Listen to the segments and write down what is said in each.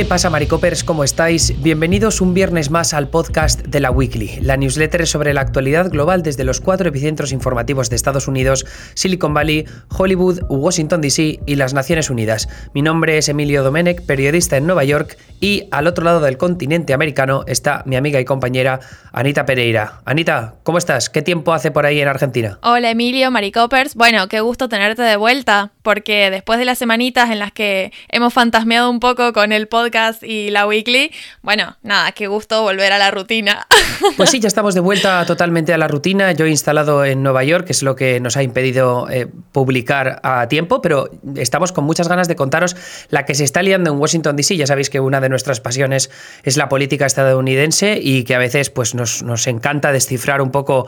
¿Qué pasa, Maricopers? ¿Cómo estáis? Bienvenidos un viernes más al podcast de la Weekly, la newsletter sobre la actualidad global desde los cuatro epicentros informativos de Estados Unidos, Silicon Valley, Hollywood, Washington DC y las Naciones Unidas. Mi nombre es Emilio Domenech, periodista en Nueva York, y al otro lado del continente americano está mi amiga y compañera Anita Pereira. Anita, ¿cómo estás? ¿Qué tiempo hace por ahí en Argentina? Hola Emilio, Maricopers. Bueno, qué gusto tenerte de vuelta, porque después de las semanitas en las que hemos fantasmeado un poco con el podcast, y la weekly. Bueno, nada, qué gusto volver a la rutina. Pues sí, ya estamos de vuelta totalmente a la rutina. Yo he instalado en Nueva York, que es lo que nos ha impedido eh, publicar a tiempo, pero estamos con muchas ganas de contaros la que se está liando en Washington DC. Ya sabéis que una de nuestras pasiones es la política estadounidense y que a veces pues, nos, nos encanta descifrar un poco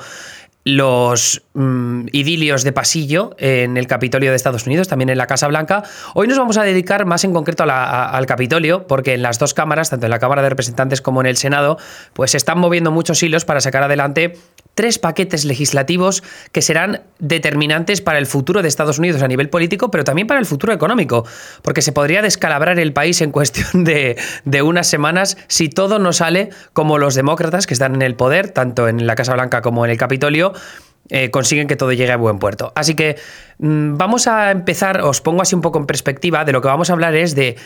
los mm, idilios de pasillo en el Capitolio de Estados Unidos, también en la Casa Blanca. Hoy nos vamos a dedicar más en concreto al Capitolio, porque en las dos cámaras, tanto en la Cámara de Representantes como en el Senado, pues se están moviendo muchos hilos para sacar adelante tres paquetes legislativos que serán determinantes para el futuro de Estados Unidos a nivel político, pero también para el futuro económico, porque se podría descalabrar el país en cuestión de, de unas semanas si todo no sale como los demócratas que están en el poder, tanto en la Casa Blanca como en el Capitolio, eh, consiguen que todo llegue a buen puerto. Así que vamos a empezar, os pongo así un poco en perspectiva, de lo que vamos a hablar es de,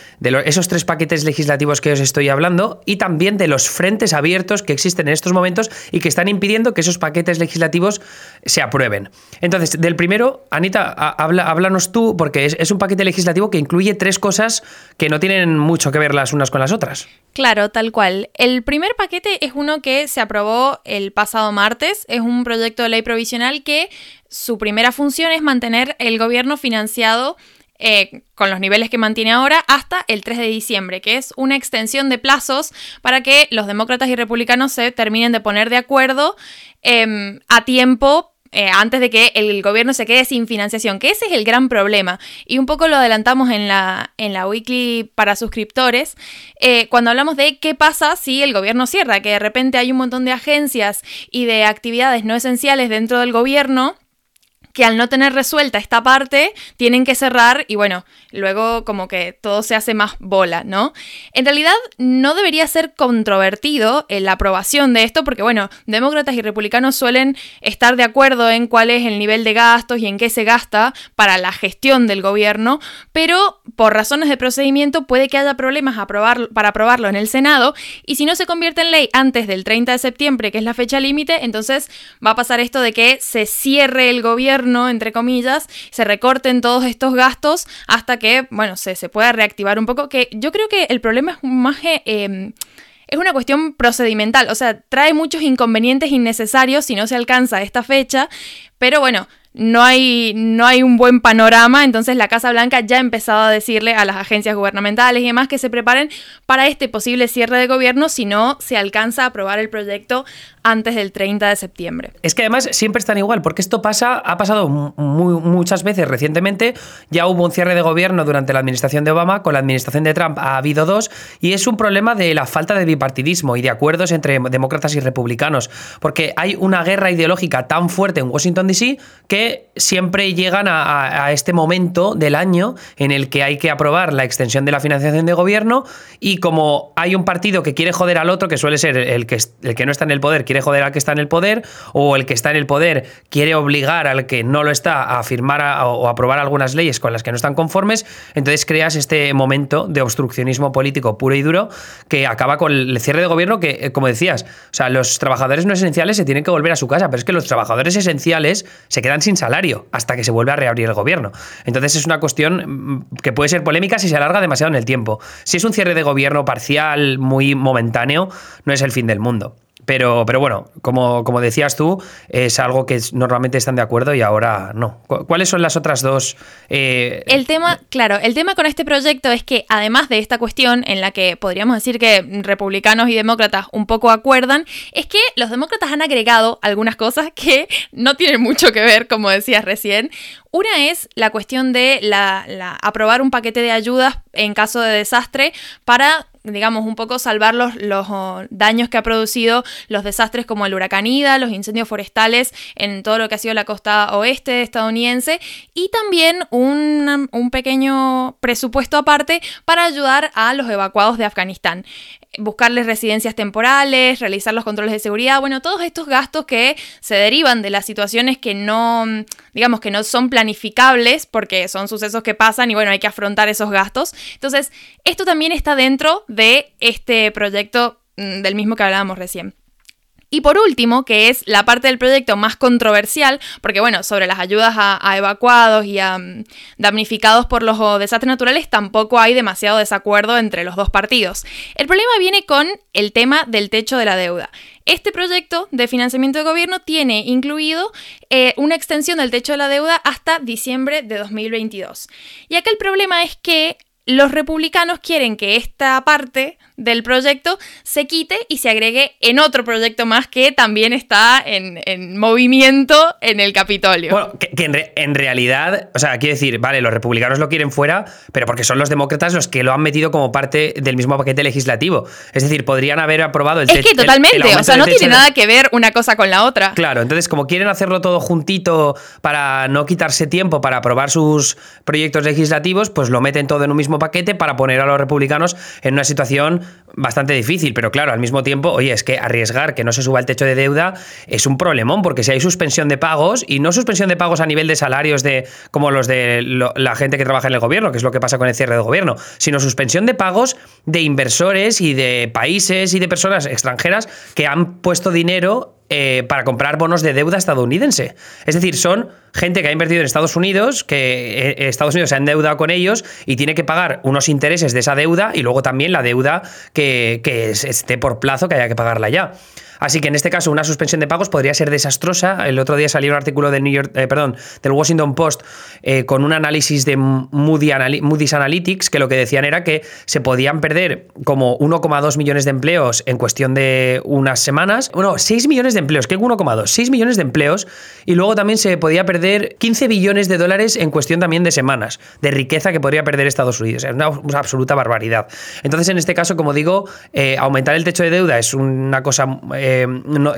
esos tres paquetes legislativos que os estoy hablando y también de los frentes abiertos que existen en estos momentos y que están impidiendo que esos paquetes legislativos se aprueben. Entonces, del primero, Anita, háblanos tú, porque es, es un paquete legislativo que incluye tres cosas que no tienen mucho que ver las unas con las otras. Claro, tal cual. El primer paquete es uno que se aprobó el pasado martes, es un proyecto de ley provisional que su primera función es mantener el gobierno financiado eh, con los niveles que mantiene ahora hasta el 3 de diciembre, que es una extensión de plazos para que los demócratas y republicanos se terminen de poner de acuerdo em, a tiempo eh, antes de que el gobierno se quede sin financiación, que ese es el gran problema. Y un poco lo adelantamos en la, en la weekly para suscriptores, eh, cuando hablamos de qué pasa si el gobierno cierra, que de repente hay un montón de agencias y de actividades no esenciales dentro del gobierno que al no tener resuelta esta parte tienen que cerrar y bueno, luego como que todo se hace más bola, ¿no? En realidad no debería ser controvertido en la aprobación de esto porque bueno, demócratas y republicanos suelen estar de acuerdo en cuál es el nivel de gastos y en qué se gasta para la gestión del gobierno, pero por razones de procedimiento puede que haya problemas para aprobarlo en el Senado y si no se convierte en ley antes del 30 de septiembre, que es la fecha límite, entonces va a pasar esto de que se cierre el gobierno entre comillas, se recorten todos estos gastos hasta que, bueno, se, se pueda reactivar un poco, que yo creo que el problema es más... Eh, em, es una cuestión procedimental, o sea, trae muchos inconvenientes innecesarios si no se alcanza esta fecha, pero bueno, no hay, no hay un buen panorama, entonces la Casa Blanca ya ha empezado a decirle a las agencias gubernamentales y demás que se preparen para este posible cierre de gobierno si no se alcanza a aprobar el proyecto antes del 30 de septiembre. Es que además siempre están igual, porque esto pasa, ha pasado muchas veces recientemente, ya hubo un cierre de gobierno durante la administración de Obama, con la administración de Trump ha habido dos, y es un problema de la falta de bipartidismo y de acuerdos entre demócratas y republicanos, porque hay una guerra ideológica tan fuerte en Washington, DC, que siempre llegan a, este momento del año en el que hay que aprobar la extensión de la financiación de gobierno y como hay un partido que quiere joder al otro, que suele ser el que, el que no está en el poder, quiere joder al que está en el poder, o el que está en el poder quiere obligar al que no lo está a firmar o aprobar algunas leyes con las que no están conformes, entonces creas este momento de obstruccionismo político puro y duro que acaba con el cierre de gobierno que, eh, como decías, o sea, los trabajadores no esenciales se tienen que volver a su casa, pero es que los trabajadores esenciales se quedan sin salario hasta que se vuelve a reabrir el gobierno. Entonces es una cuestión mm, que puede ser polémica si se alarga demasiado en el tiempo. Si es un cierre de gobierno parcial, muy momentáneo, no es el fin del mundo. Pero, pero bueno, como, como decías tú, es algo que normalmente están de acuerdo y ahora no. ¿Cuáles son las otras dos? Eh, el tema, claro, el tema con este proyecto es que además de esta cuestión en la que podríamos decir que republicanos y demócratas un poco acuerdan, es que los demócratas han agregado algunas cosas que no tienen mucho que ver, como decías recién. Una es la cuestión de la, aprobar un paquete de ayudas en caso de desastre para digamos, un poco salvar los, los oh, daños que ha producido los desastres como el huracán Ida, los incendios forestales en todo lo que ha sido la costa oeste estadounidense y también un, un pequeño presupuesto aparte para ayudar a los evacuados de Afganistán buscarles residencias temporales, realizar los controles de seguridad, bueno, todos estos gastos que se derivan de las situaciones que no, digamos, que no son planificables porque son sucesos que pasan y bueno, hay que afrontar esos gastos. Entonces, esto también está dentro de este proyecto mm, del mismo que hablábamos recién. Y por último, que es la parte del proyecto más controversial, porque bueno, sobre las ayudas a, evacuados y a mm, damnificados por los desastres naturales tampoco hay demasiado desacuerdo entre los dos partidos. El problema viene con el tema del techo de la deuda. Este proyecto de financiamiento de gobierno tiene incluido eh, una extensión del techo de la deuda hasta diciembre de 2022. Y acá el problema es que los republicanos quieren que esta parte del proyecto se quite y se agregue en otro proyecto más que también está en, movimiento en el Capitolio. Bueno, que, en, realidad, o sea, quiero decir, vale, los republicanos lo quieren fuera, pero porque son los demócratas los que lo han metido como parte del mismo paquete legislativo. Es decir, podrían haber aprobado el Es que totalmente, o sea, no tiene nada que ver una cosa con la otra. Claro, entonces como quieren hacerlo todo juntito para no quitarse tiempo para aprobar sus proyectos legislativos, pues lo meten todo en un mismo paquete para poner a los republicanos en una situación bastante difícil, pero claro, al mismo tiempo, oye, es que arriesgar que no se suba el techo de deuda es un problemón, porque si hay suspensión de pagos, y no suspensión de pagos a nivel de salarios de como los de la gente que trabaja en el gobierno, que es lo que pasa con el cierre del gobierno, sino suspensión de pagos de inversores y de países y de personas extranjeras que han puesto dinero eh, para comprar bonos de deuda estadounidense. Es decir, son gente que ha invertido en Estados Unidos, que eh, Estados Unidos se ha endeudado con ellos y tiene que pagar unos intereses de esa deuda y luego también la deuda que, que esté por plazo que haya que pagarla ya. Así que en este caso una suspensión de pagos podría ser desastrosa. El otro día salió un artículo del New York, eh, perdón, del Washington Post eh, con un análisis de Moody's Analytics que lo que decían era que se podían perder como 1,2 millones de empleos en cuestión de unas semanas. Bueno, 6 millones de empleos, ¿qué 1,2? 6 millones de empleos y luego también se podía perder 15 billones de dólares en cuestión también de semanas de riqueza que podría perder Estados Unidos. Es una, absoluta barbaridad. Entonces, en este caso, como digo, eh, aumentar el techo de deuda es una cosa eh,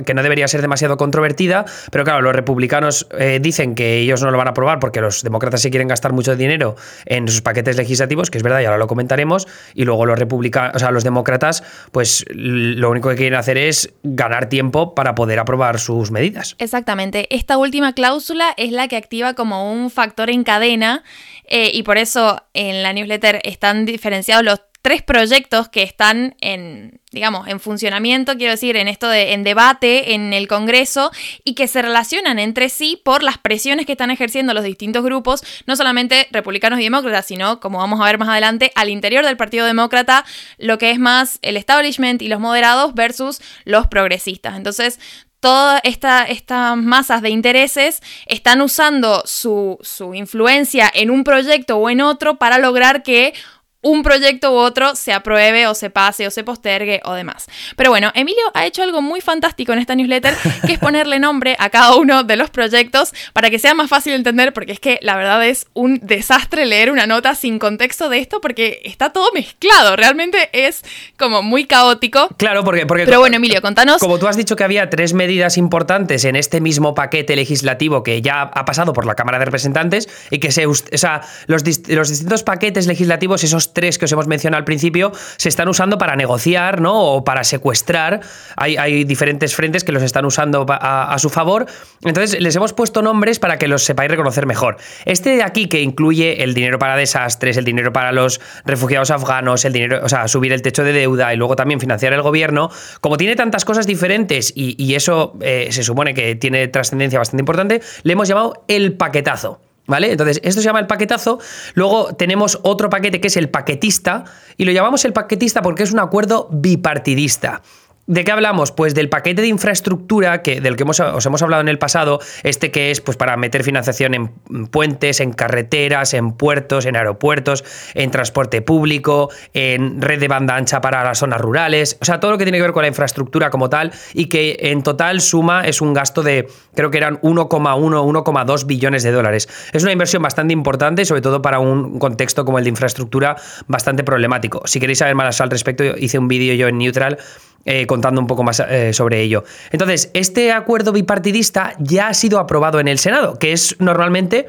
que no debería ser demasiado controvertida, pero claro, los republicanos eh, dicen que ellos no lo van a aprobar porque los demócratas sí quieren gastar mucho dinero en sus paquetes legislativos, que es verdad, y ahora lo comentaremos, y luego los republicanos, o sea, los demócratas, pues lo único que quieren hacer es ganar tiempo para poder aprobar sus medidas. Exactamente. Esta última cláusula es la que activa como un factor en cadena eh, y por eso en la newsletter están diferenciados los tres proyectos que están en, digamos, en funcionamiento, quiero decir, en esto de en debate en el Congreso y que se relacionan entre sí por las presiones que están ejerciendo los distintos grupos, no solamente republicanos y demócratas, sino, como vamos a ver más adelante, al interior del Partido Demócrata, lo que es más el establishment y los moderados versus los progresistas. Entonces, todas estas masas de intereses están usando su, su influencia en un proyecto o en otro para lograr que un proyecto u otro se apruebe o se pase o se postergue o demás. Pero bueno, Emilio ha hecho algo muy fantástico en esta newsletter, que es ponerle nombre a cada uno de los proyectos para que sea más fácil de entender, porque es que la verdad es un desastre leer una nota sin contexto de esto, porque está todo mezclado, realmente es como muy caótico. Claro, porque... porque Pero bueno, Emilio, contanos... Como tú has dicho que había tres medidas importantes en este mismo paquete legislativo que ya ha pasado por la Cámara de Representantes y que se... O sea, los, los distintos paquetes legislativos, esos tres que os hemos mencionado al principio se están usando para negociar ¿no? o para secuestrar. Hay, diferentes frentes que los están usando a, su favor. Entonces les hemos puesto nombres para que los sepáis reconocer mejor. Este de aquí que incluye el dinero para desastres, el dinero para los refugiados afganos, el dinero, o sea, subir el techo de deuda y luego también financiar el gobierno, como tiene tantas cosas diferentes y, eso eh, se supone que tiene trascendencia bastante importante, le hemos llamado el paquetazo. ¿Vale? Entonces, esto se llama el paquetazo. Luego tenemos otro paquete que es el paquetista. Y lo llamamos el paquetista porque es un acuerdo bipartidista. ¿De qué hablamos? Pues del paquete de infraestructura que, del que os hemos hablado en el pasado, este que es pues, para meter financiación en puentes, en carreteras, en puertos, en aeropuertos, en transporte público, en red de banda ancha para las zonas rurales, o sea, todo lo que tiene que ver con la infraestructura como tal y que en total suma es un gasto de, creo que eran 1,1, 1,2 billones de dólares. Es una inversión bastante importante, sobre todo para un contexto como el de infraestructura bastante problemático. Si queréis saber más al respecto, hice un vídeo yo en Neutral eh, contando un poco más eh, sobre ello. Entonces, este acuerdo bipartidista ya ha sido aprobado en el Senado, que es normalmente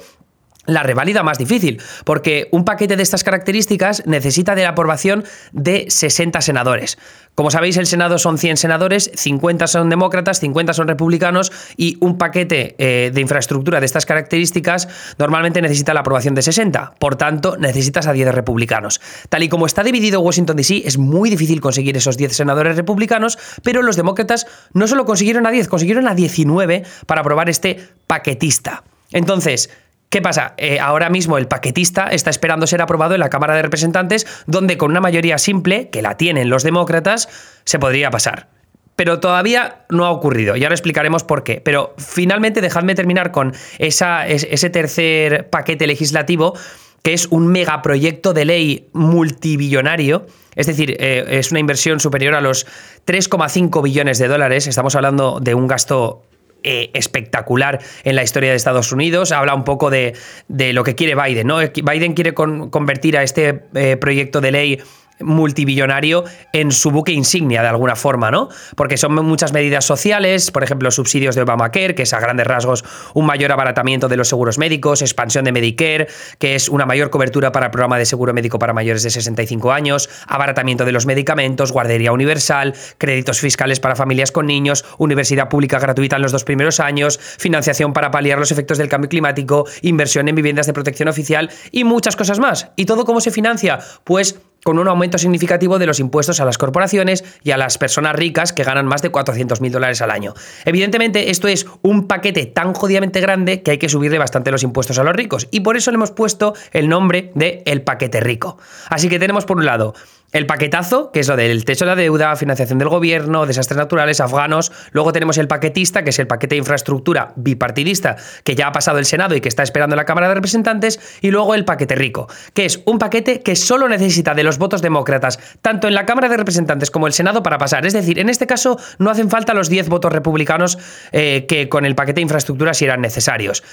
la reválida más difícil, porque un paquete de estas características necesita de la aprobación de 60 senadores. Como sabéis, el Senado son 100 senadores, 50 son demócratas, 50 son republicanos y un paquete eh, de infraestructura de estas características normalmente necesita la aprobación de 60. Por tanto, necesitas a 10 republicanos. Tal y como está dividido Washington DC, es muy difícil conseguir esos 10 senadores republicanos, pero los demócratas no solo consiguieron a 10, consiguieron a 19 para aprobar este paquetista. Entonces, ¿Qué pasa? Eh, ahora mismo el paquetista está esperando ser aprobado en la Cámara de Representantes, donde con una mayoría simple, que la tienen los demócratas, se podría pasar. Pero todavía no ha ocurrido, y ahora explicaremos por qué. Pero finalmente dejadme terminar con ese tercer paquete legislativo, que es un megaproyecto de ley multibillonario. Es decir, eh, es una inversión superior a los 3,5 billones de dólares. Estamos hablando de un gasto eh, espectacular en la historia de Estados Unidos. Habla un poco de, lo que quiere Biden. ¿no? Biden quiere convertir a este eh, proyecto de ley multibillonario en su buque insignia de alguna forma, ¿no? Porque son muchas medidas sociales, por ejemplo, subsidios de Obamacare, que es a grandes rasgos un mayor abaratamiento de los seguros médicos, expansión de Medicare, que es una mayor cobertura para el programa de seguro médico para mayores de 65 años, abaratamiento de los medicamentos, guardería universal, créditos fiscales para familias con niños, universidad pública gratuita en los dos primeros años, financiación para paliar los efectos del cambio climático, inversión en viviendas de protección oficial y muchas cosas más. ¿Y todo cómo se financia? Pues con un aumento significativo de los impuestos a las corporaciones y a las personas ricas que ganan más de 400 mil dólares al año. Evidentemente, esto es un paquete tan jodidamente grande que hay que subirle bastante los impuestos a los ricos y por eso le hemos puesto el nombre de el paquete rico. Así que tenemos por un lado el paquetazo, que es lo del techo de la deuda, financiación del gobierno, desastres naturales, afganos. Luego tenemos el paquetista, que es el paquete de infraestructura bipartidista, que ya ha pasado el Senado y que está esperando la Cámara de Representantes. Y luego el paquete rico, que es un paquete que solo necesita de los votos demócratas, tanto en la Cámara de Representantes como el Senado, para pasar. Es decir, en este caso no hacen falta los 10 votos republicanos eh, que con el paquete de infraestructura si eran necesarios.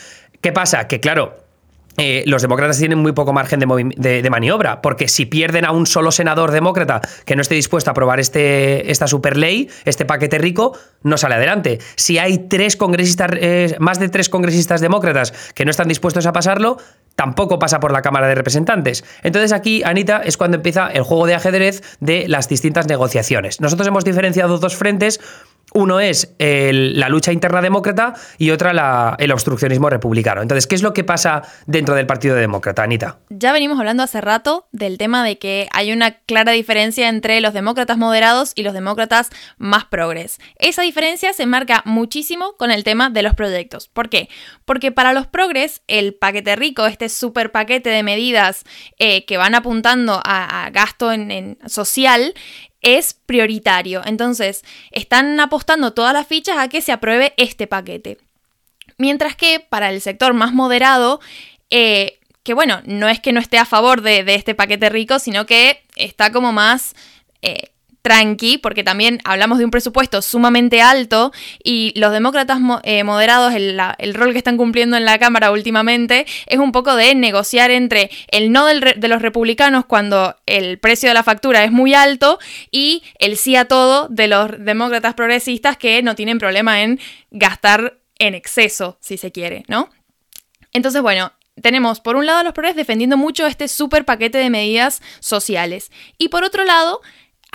¿Qué pasa? Que claro, eh, los demócratas tienen muy poco margen de, maniobra, porque si pierden a un solo senador demócrata que no esté dispuesto a aprobar este, esta superley, este paquete rico, no sale adelante. Si hay tres congresistas, eh, más de tres congresistas demócratas que no están dispuestos a pasarlo, tampoco pasa por la Cámara de Representantes. Entonces aquí, Anita, es cuando empieza el juego de ajedrez de las distintas negociaciones. Nosotros hemos diferenciado dos frentes uno es la lucha interna demócrata y otra el obstruccionismo republicano. Entonces, ¿qué es lo que pasa dentro del Partido Demócrata, Anita? Ya venimos hablando hace rato del tema de que hay una clara diferencia entre los demócratas moderados y los demócratas más progres. Esa diferencia se marca muchísimo con el tema de los proyectos. ¿Por qué? Porque para los progres, el paquete rico, este super paquete de medidas eh, que van apuntando a, gasto en social, es prioritario. Entonces, están apostando todas las fichas a que se apruebe este paquete. Mientras que para el sector más moderado, eh, que bueno, no es que no esté a favor de, este paquete rico, sino que está como más eh, tranqui, porque también hablamos de un presupuesto sumamente alto y los demócratas eh, moderados, el, rol que están cumpliendo en la Cámara últimamente es un poco de negociar entre el no de los republicanos cuando el precio de la factura es muy alto y el sí a todo de los demócratas progresistas que no tienen problema en gastar en exceso, si se quiere, ¿no? Entonces, bueno, tenemos por un lado a los progres defendiendo mucho este super paquete de medidas sociales y por otro lado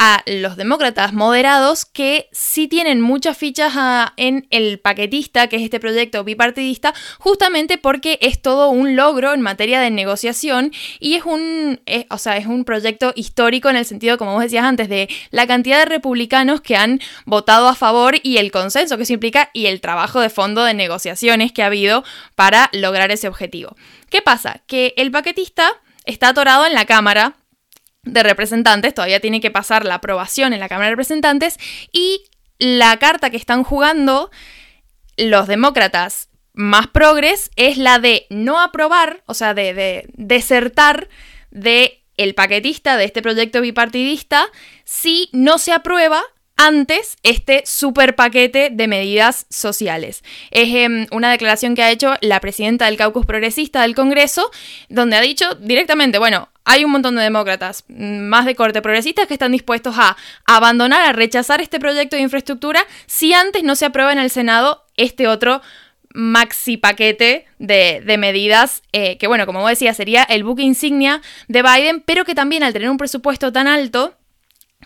a los demócratas moderados que sí tienen muchas fichas ah, en el paquetista, que es este proyecto bipartidista, justamente porque es todo un logro en materia de negociación y es un, o sea, es un proyecto histórico en el sentido, como vos decías antes, de la cantidad de republicanos que han votado a favor y el consenso que eso implica y el trabajo de fondo de negociaciones que ha habido para lograr ese objetivo. ¿Qué pasa? Que el paquetista está atorado en la Cámara de Representantes, todavía tiene que pasar la aprobación en la Cámara de Representantes y la carta que están jugando los demócratas más progres es la de no aprobar, o sea, de, de desertar de el paquetista de este proyecto bipartidista si no se aprueba antes este super paquete de medidas sociales. Es em, una declaración que ha hecho la presidenta del caucus progresista del Congreso, donde ha dicho directamente, bueno, hay un montón de demócratas mm, más de corte progresista que están dispuestos a abandonar, a rechazar este proyecto de infraestructura si antes no se aprueba en el Senado este otro maxi paquete de, medidas eh, que, bueno, como vos decías, sería el buque insignia de Biden, pero que también al tener un presupuesto tan alto,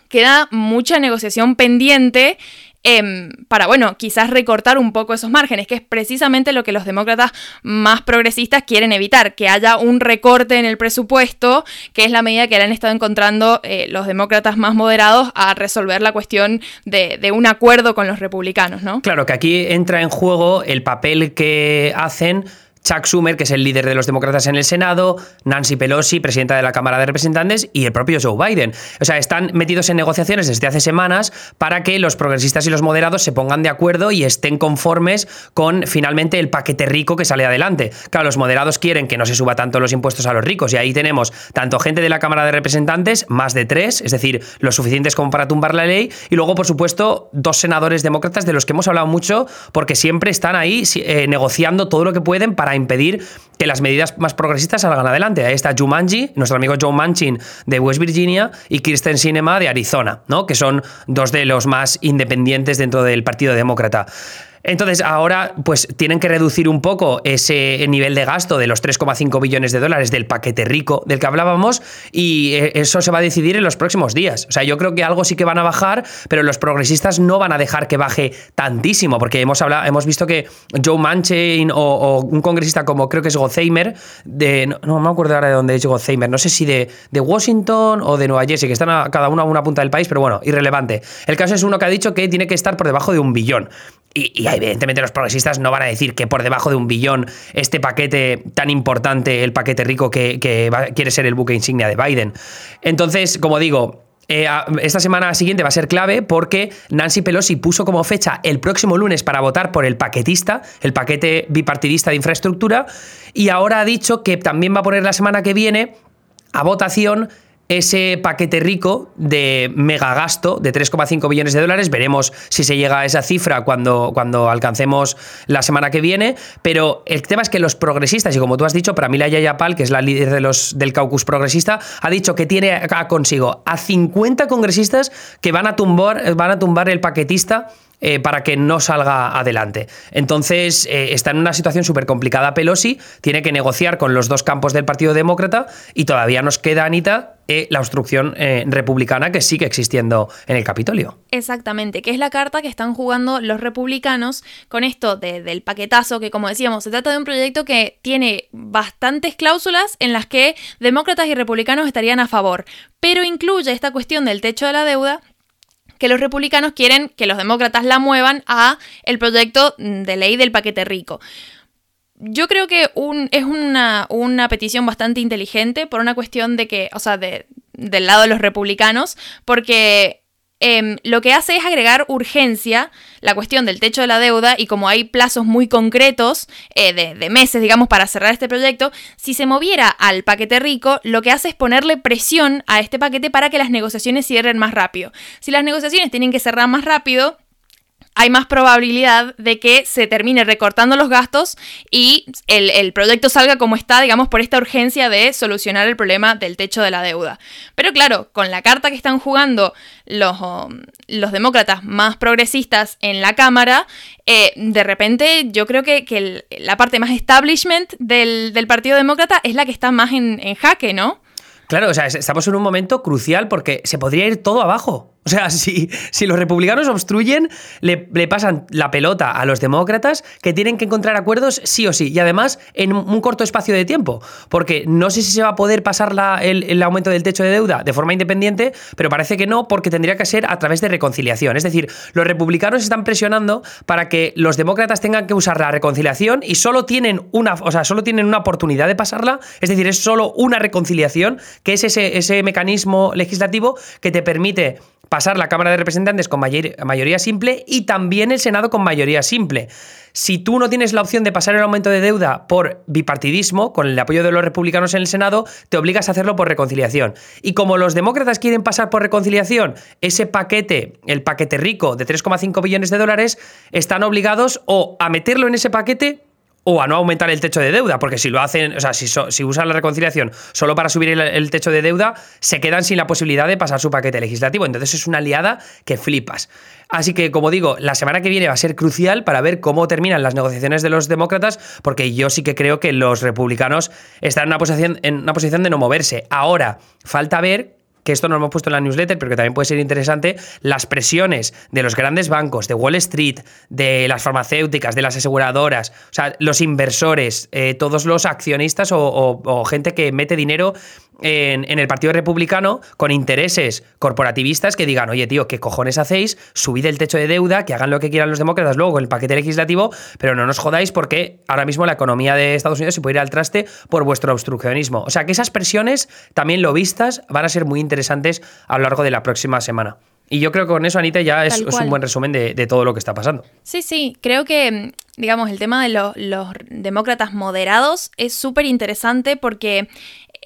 queda mucha negociación pendiente em, para, bueno, quizás recortar un poco esos márgenes, que es precisamente lo que los demócratas más progresistas quieren evitar, que haya un recorte en el presupuesto, que es la medida que le han estado encontrando eh, los demócratas más moderados a resolver la cuestión de, de un acuerdo con los republicanos, ¿no? Claro, que aquí entra en juego el papel que hacen Chuck Schumer, que es el líder de los demócratas en el Senado, Nancy Pelosi, presidenta de la Cámara de Representantes, y el propio Joe Biden. O sea, están metidos en negociaciones desde hace semanas para que los progresistas y los moderados se pongan de acuerdo y estén conformes con finalmente el paquete rico que sale adelante. Claro, los moderados quieren que no se suba tanto los impuestos a los ricos, y ahí tenemos tanto gente de la Cámara de Representantes, más de tres, es decir, los suficientes como para tumbar la ley, y luego, por supuesto, dos senadores demócratas de los que hemos hablado mucho, porque siempre están ahí eh, negociando todo lo que pueden para impedir que las medidas más progresistas salgan adelante. Ahí está Jumanji, nuestro amigo Joe Manchin de West Virginia y Kirsten Sinema de Arizona, ¿no? que son dos de los más independientes dentro del Partido Demócrata. Entonces, ahora, pues tienen que reducir un poco ese nivel de gasto de los 3,5 billones de dólares del paquete rico del que hablábamos, y eh, eso se va a decidir en los próximos días. O sea, yo creo que algo sí que van a bajar, pero los progresistas no van a dejar que baje tantísimo, porque hemos, hablado, hemos visto que Joe Manchin o, un congresista como creo que es Gozheimer, de, no, me acuerdo ahora de dónde es Gozheimer, no sé si de, de Washington o de Nueva Jersey, que están cada uno a una punta del país, pero bueno, irrelevante. El caso es uno que ha dicho que tiene que estar por debajo de un billón. Y, evidentemente los progresistas no van a decir que por debajo de un billón este paquete tan importante, el paquete rico que, quiere ser el buque insignia de Biden. Entonces, como digo, eh, esta semana siguiente va a ser clave porque Nancy Pelosi puso como fecha el próximo lunes para votar por el paquetista, el paquete bipartidista de infraestructura, y ahora ha dicho que también va a poner la semana que viene a votación ese paquete rico de megagasto de 3,5 billones de dólares. Veremos si se llega a esa cifra cuando, cuando alcancemos la semana que viene. Pero el tema es que los progresistas, y como tú has dicho, para mí la Yaya Pal, que es la líder de los, del caucus progresista, ha dicho que tiene consigo a 50 congresistas que van a tumbar, van a tumbar el paquetista eh, para que no salga adelante. Entonces, eh, está en una situación súper complicada Pelosi, tiene que negociar con los dos campos del Partido Demócrata y todavía nos queda, Anita, eh, la obstrucción republicana que sigue existiendo en el Capitolio. Exactamente, que es la carta que están jugando los republicanos con esto del paquetazo, que como decíamos, se trata de un proyecto que tiene bastantes cláusulas en las que demócratas y republicanos estarían a favor, pero incluye esta cuestión del techo de la deuda que los republicanos quieren que los demócratas la muevan a el proyecto de ley del paquete rico. Yo creo que es una, una, petición bastante inteligente por una cuestión de que, o sea, de, del lado de los republicanos, porque Em, lo que hace es agregar urgencia la cuestión del techo de la deuda y como hay plazos muy concretos eh, de, de, meses, digamos, para cerrar este proyecto, si se moviera al paquete rico, lo que hace es ponerle presión a este paquete para que las negociaciones cierren más rápido. Si las negociaciones tienen que cerrar más rápido, hay más probabilidad de que se termine recortando los gastos y el, proyecto salga como está, digamos, por esta urgencia de solucionar el problema del techo de la deuda. Pero claro, con la carta que están jugando los, um, demócratas más progresistas en la Cámara, eh, de repente yo creo que, la parte más establishment del, Partido Demócrata es la que está más en jaque, ¿no? Claro, o sea, estamos en un momento crucial porque se podría ir todo abajo. O sea, si, si los republicanos obstruyen, le, pasan la pelota a los demócratas que tienen que encontrar acuerdos sí o sí. Y además en un corto espacio de tiempo. Porque no sé si se va a poder pasar el, aumento del techo de deuda de forma independiente, pero parece que no, porque tendría que ser a través de reconciliación. Es decir, los republicanos están presionando para que los demócratas tengan que usar la reconciliación y solo tienen una, o sea, solo tienen una oportunidad de pasarla. Es decir, es solo una reconciliación que es ese, ese mecanismo legislativo que te permite pasar la Cámara de Representantes con mayoría simple y también el Senado con mayoría simple. Si tú no tienes la opción de pasar el aumento de deuda por bipartidismo, con el apoyo de los republicanos en el Senado, te obligas a hacerlo por reconciliación. Y como los demócratas quieren pasar por reconciliación ese paquete, el paquete rico de 3,5 billones de dólares, están obligados o a meterlo en ese paquete o a no aumentar el techo de deuda, porque si lo hacen, o sea, si, si usan la reconciliación solo para subir el, techo de deuda, se quedan sin la posibilidad de pasar su paquete legislativo. Entonces es una aliada que flipas. Así que, como digo, la semana que viene va a ser crucial para ver cómo terminan las negociaciones de los demócratas, porque yo sí que creo que los republicanos están en una posición, en una posición de no moverse. Ahora, falta ver que esto no lo hemos puesto en la newsletter, pero que también puede ser interesante, las presiones de los grandes bancos, de Wall Street, de las farmacéuticas, de las aseguradoras, o sea, los inversores, eh, todos los accionistas o gente que mete dinero en, el Partido Republicano con intereses corporativistas que digan, oye, tío, ¿qué cojones hacéis? Subid el techo de deuda, que hagan lo que quieran los demócratas luego con el paquete legislativo, pero no nos jodáis porque ahora mismo la economía de Estados Unidos se puede ir al traste por vuestro obstruccionismo. O sea que esas presiones, también lo vistas, van a ser muy interesantes a lo largo de la próxima semana. Y yo creo que con eso, Anita, ya es, un buen resumen de, todo lo que está pasando. Sí, sí, creo que, digamos, el tema de los demócratas moderados es súper interesante porque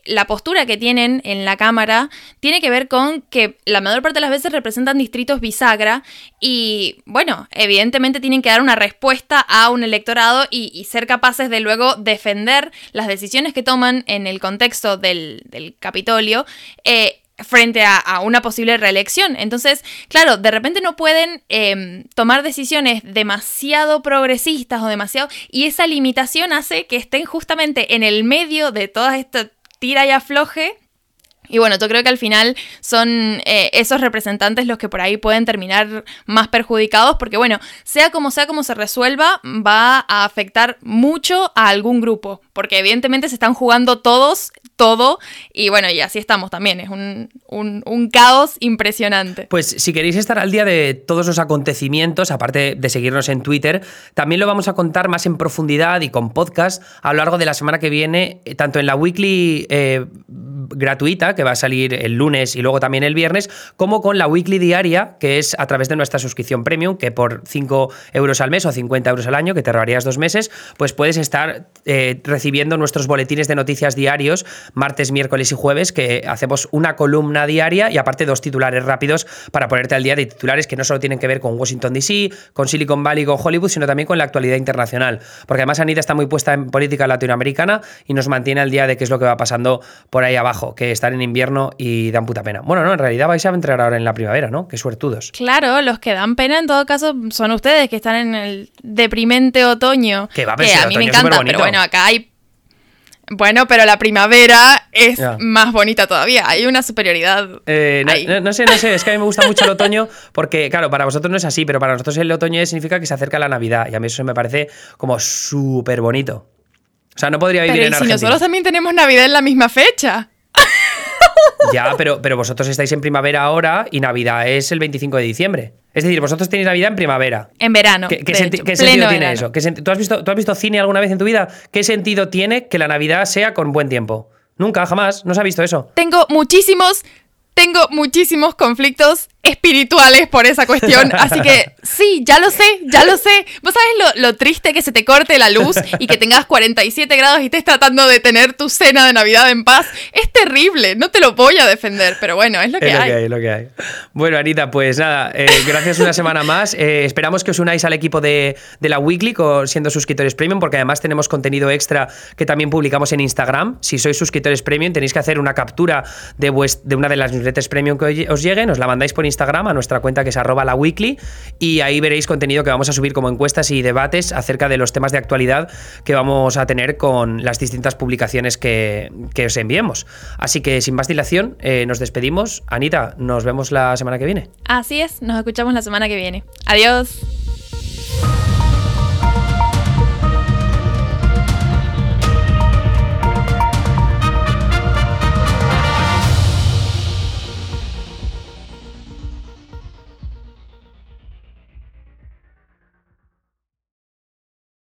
la postura que tienen en la Cámara tiene que ver con que la mayor parte de las veces representan distritos bisagra y, bueno, evidentemente tienen que dar una respuesta a un electorado y, ser capaces de luego defender las decisiones que toman en el contexto del, Capitolio. Eh, frente a, una posible reelección. Entonces, claro, de repente no pueden em, tomar decisiones demasiado progresistas o demasiado... Y esa limitación hace que estén justamente en el medio de todas estas tira y afloje. Y bueno, yo creo que al final son eh, esos representantes los que por ahí pueden terminar más perjudicados, porque bueno, sea como sea como se resuelva, va a afectar mucho a algún grupo, porque evidentemente se están jugando todos todo. Y bueno, y así estamos también. Es un, caos impresionante. Pues si queréis estar al día de todos los acontecimientos, aparte de seguirnos en Twitter, también lo vamos a contar más en profundidad y con podcast a lo largo de la semana que viene, eh, tanto en la weekly eh, gratuita, que va a salir el lunes y luego también el viernes, como con la weekly diaria, que es a través de nuestra suscripción premium, que por 5 euros al mes o 50 euros al año, que te robarías dos meses, pues puedes estar eh, recibiendo nuestros boletines de noticias diarios martes, miércoles y jueves, que hacemos una columna diaria y aparte dos titulares rápidos para ponerte al día de titulares que no solo tienen que ver con Washington DC, con Silicon Valley, con Hollywood, sino también con la actualidad internacional. Porque además Anita está muy puesta en política latinoamericana y nos mantiene al día de qué es lo que va pasando por ahí abajo, que están en invierno y dan puta pena. Bueno, no, en realidad vais a entrar ahora en la primavera, ¿no? Qué suertudos. Claro, los que dan pena en todo caso son ustedes que están en el deprimente otoño. Que va a, que a mí me encanta, pero bueno, acá hay bueno, pero la primavera es más bonita todavía. Hay una superioridad. Eh, no, sé, no sé. Es que a mí me gusta mucho el otoño porque, claro, para vosotros no es así, pero para nosotros el otoño significa que se acerca la Navidad. Y a mí eso me parece como súper bonito. O sea, no podría vivir en Argentina. Si nosotros también tenemos Navidad en la misma fecha. Ya, pero, pero vosotros estáis en primavera ahora y Navidad es el 25 de diciembre. Es decir, vosotros tenéis Navidad en primavera. En verano. ¿Qué, sentido tiene eso? ¿Tú, has visto, ¿Tú has visto cine alguna vez en tu vida? ¿Qué sentido tiene que la Navidad sea con buen tiempo? Nunca, jamás. No se ha visto eso. Tengo muchísimos, tengo muchísimos conflictos espirituales por esa cuestión. Así que sí, ya lo sé, ya lo sé. ¿Vos sabés lo, triste que se te corte la luz y que tengas 47 grados y estés tratando de tener tu cena de Navidad en paz? Es terrible, no te lo voy a defender, pero bueno, es lo que, es lo Que hay, lo que hay. Bueno, Anita, pues nada, eh, gracias una semana más. Eh, esperamos que os unáis al equipo de, la Weekly siendo suscriptores premium, porque además tenemos contenido extra que también publicamos en Instagram. Si sois suscriptores premium, tenéis que hacer una captura de, de una de las newsletters premium que os llegue, nos la mandáis por Instagram Instagram, a nuestra cuenta que es arroba la weekly, y ahí veréis contenido que vamos a subir como encuestas y debates acerca de los temas de actualidad que vamos a tener con las distintas publicaciones que, os enviemos. Así que sin más dilación, eh, nos despedimos. Anita, nos vemos la semana que viene. Así es, nos escuchamos la semana que viene. Adiós.